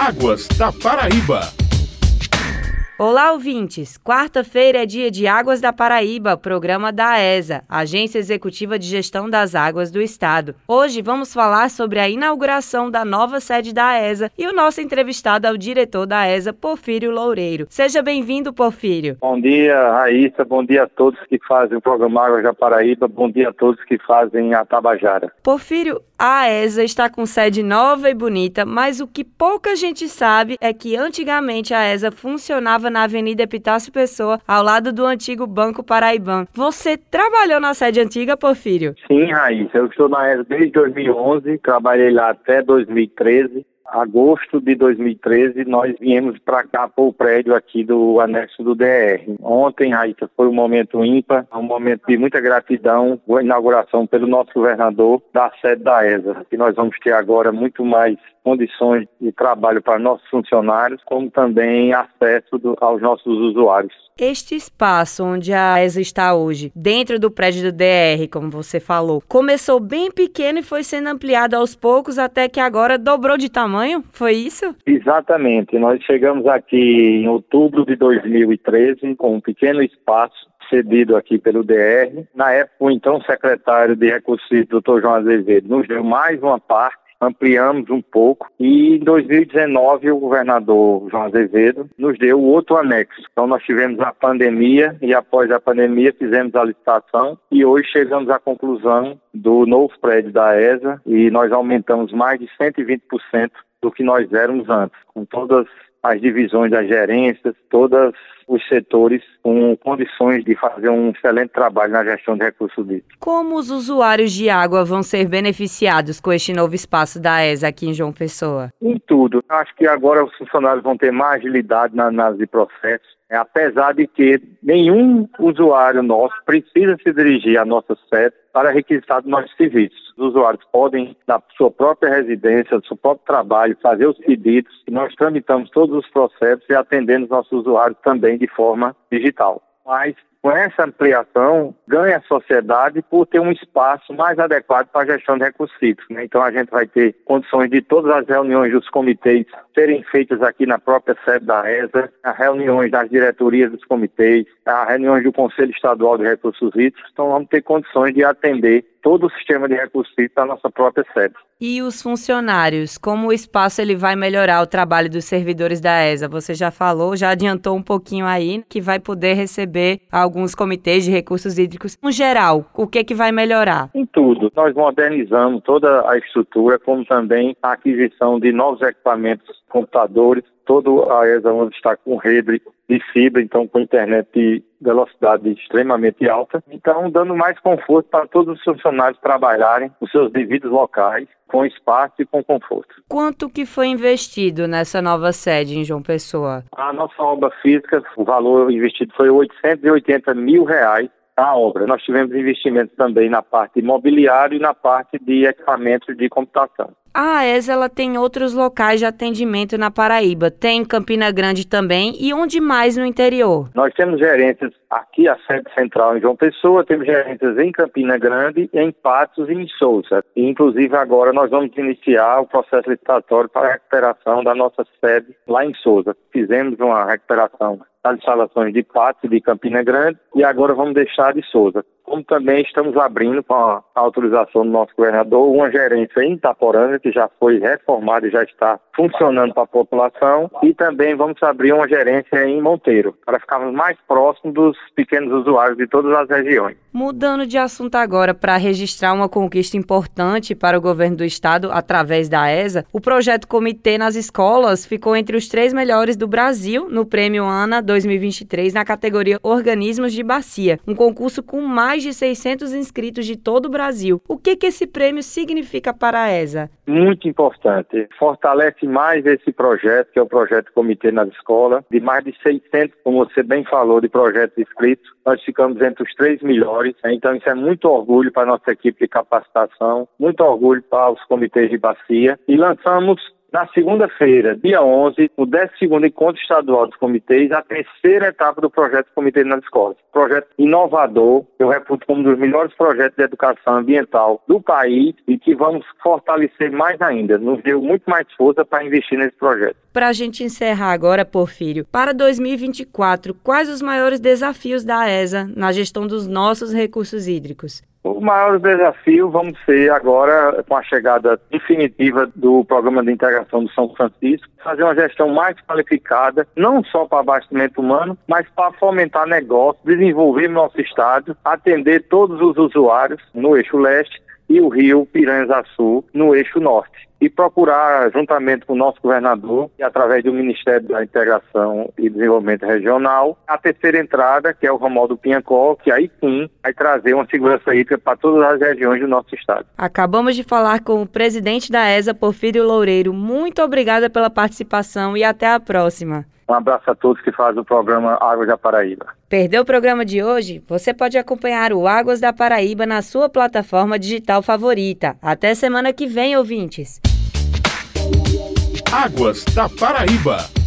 Águas da Paraíba. Olá, ouvintes! Quarta-feira é dia de Águas da Paraíba, programa da AESA, Agência Executiva de Gestão das Águas do Estado. Hoje vamos falar sobre a inauguração da nova sede da AESA e o nosso entrevistado é o diretor da AESA, Porfírio Loureiro. Seja bem-vindo, Porfírio. Bom dia, Raíssa. Bom dia a todos que fazem o programa Águas da Paraíba. Bom dia a todos que fazem a Tabajara. Porfírio, a AESA está com sede nova e bonita, mas o que pouca gente sabe é que antigamente a AESA funcionava na Avenida Epitácio Pessoa, ao lado do antigo Banco Paraibano. Você trabalhou na sede antiga, Porfírio? Sim, Raíssa. Eu estou na ESA desde 2011, trabalhei lá até 2013 agosto de 2013, nós viemos para cá, para o prédio aqui do anexo do DR. Ontem, Raíssa, foi um momento ímpar, um momento de muita gratidão, a inauguração pelo nosso governador da sede da ESA, que nós vamos ter agora muito mais condições de trabalho para nossos funcionários, como também acesso do, aos nossos usuários. Este espaço onde a ESA está hoje, dentro do prédio do DR, como você falou, começou bem pequeno e foi sendo ampliado aos poucos até que agora dobrou de tamanho? Foi isso? Exatamente. Nós chegamos aqui em outubro de 2013 com um pequeno espaço cedido aqui pelo DR. Na época, o então secretário de Recursos, doutor João Azevedo, nos deu mais uma parte ampliamos um pouco e em 2019 o governador João Azevedo nos deu outro anexo. Então nós tivemos a pandemia e após a pandemia fizemos a licitação e hoje chegamos à conclusão do novo prédio da ESA e nós aumentamos mais de 120% do que nós éramos antes, com todas as divisões das gerências, todos os setores com condições de fazer um excelente trabalho na gestão de recursos hídricos. Como os usuários de água vão ser beneficiados com este novo espaço da ESA aqui em João Pessoa? Em tudo. Acho que agora os funcionários vão ter mais agilidade na análise de processos, apesar de que nenhum usuário nosso precisa se dirigir à nossa sede para requisitar nossos serviços. Os usuários podem, na sua própria residência, do seu próprio trabalho, fazer os pedidos e nós tramitamos todos os processos e atendemos nossos usuários também de forma digital. Mas com essa ampliação, ganha a sociedade por ter um espaço mais adequado para a gestão de recursos hídricos. Né? Então, a gente vai ter condições de todas as reuniões dos comitês serem feitas aqui na própria sede da ESA, as reuniões das diretorias dos comitês, as reuniões do Conselho Estadual de Recursos Hídricos. Então, vamos ter condições de atender todo o sistema de recursos da nossa própria sede. E os funcionários, como o espaço ele vai melhorar o trabalho dos servidores da ESA? Você já falou, já adiantou um pouquinho aí que vai poder receber alguns comitês de recursos hídricos. No geral, o que que vai melhorar? Em tudo. Nós modernizamos toda a estrutura, como também a aquisição de novos equipamentos, computadores, todo a ESA onde está com rede de fibra, então com internet de velocidade extremamente alta, então dando mais conforto para todos os funcionários trabalharem nos seus devidos locais, com espaço e com conforto. Quanto que foi investido nessa nova sede em João Pessoa? A nossa obra física, o valor investido foi 880 mil reais a obra. Nós tivemos investimentos também na parte imobiliária e na parte de equipamentos de computação. A AES ela tem outros locais de atendimento na Paraíba. Tem Campina Grande também e onde mais no interior? Nós temos gerências aqui, a sede central em João Pessoa, temos gerências em Campina Grande, em Patos e em Souza. E, inclusive agora nós vamos iniciar o processo licitatório para a recuperação da nossa sede lá em Souza. Fizemos uma recuperação das instalações de Patos e de Campina Grande e agora vamos deixar de Souza como também estamos abrindo com a autorização do nosso governador uma gerência em Itaporanga que já foi reformada e já está funcionando para a população e também vamos abrir uma gerência em Monteiro para ficarmos mais próximos dos pequenos usuários de todas as regiões. Mudando de assunto agora para registrar uma conquista importante para o governo do estado através da ESA, o projeto Comitê nas Escolas ficou entre os três melhores do Brasil no Prêmio ANA 2023 na categoria Organismos de Bacia, um concurso com mais de 600 inscritos de todo o Brasil. O que, que esse prêmio significa para a ESA? Muito importante. Fortalece mais esse projeto, que é o projeto Comitê nas Escolas, de mais de 600, como você bem falou, de projetos inscritos. Nós ficamos entre os três melhores. Então, isso é muito orgulho para a nossa equipe de capacitação, muito orgulho para os comitês de bacia. E lançamos na segunda-feira, dia 11, o 12º Encontro Estadual dos Comitês, a terceira etapa do projeto Comitê nas Escolas. Projeto inovador, eu reputo como um dos melhores projetos de educação ambiental do país e que vamos fortalecer mais ainda. Nos deu muito mais força para investir nesse projeto. Para a gente encerrar agora, Porfírio, para 2024, quais os maiores desafios da ESA na gestão dos nossos recursos hídricos? O maior desafio vamos ser agora, com a chegada definitiva do Programa de Integração do São Francisco, fazer uma gestão mais qualificada, não só para abastecimento humano, mas para fomentar negócios, desenvolver nosso estado, atender todos os usuários no eixo leste e o rio Piranha-Açu no eixo norte. E procurar, juntamente com o nosso governador, e através do Ministério da Integração e Desenvolvimento Regional, a terceira entrada, que é o ramal do Pinhacó, que aí sim vai trazer uma segurança hídrica para todas as regiões do nosso estado. Acabamos de falar com o presidente da ESA, Porfírio Loureiro. Muito obrigada pela participação e até a próxima. Um abraço a todos que fazem o programa Águas da Paraíba. Perdeu o programa de hoje? Você pode acompanhar o Águas da Paraíba na sua plataforma digital favorita. Até semana que vem, ouvintes. Águas da Paraíba.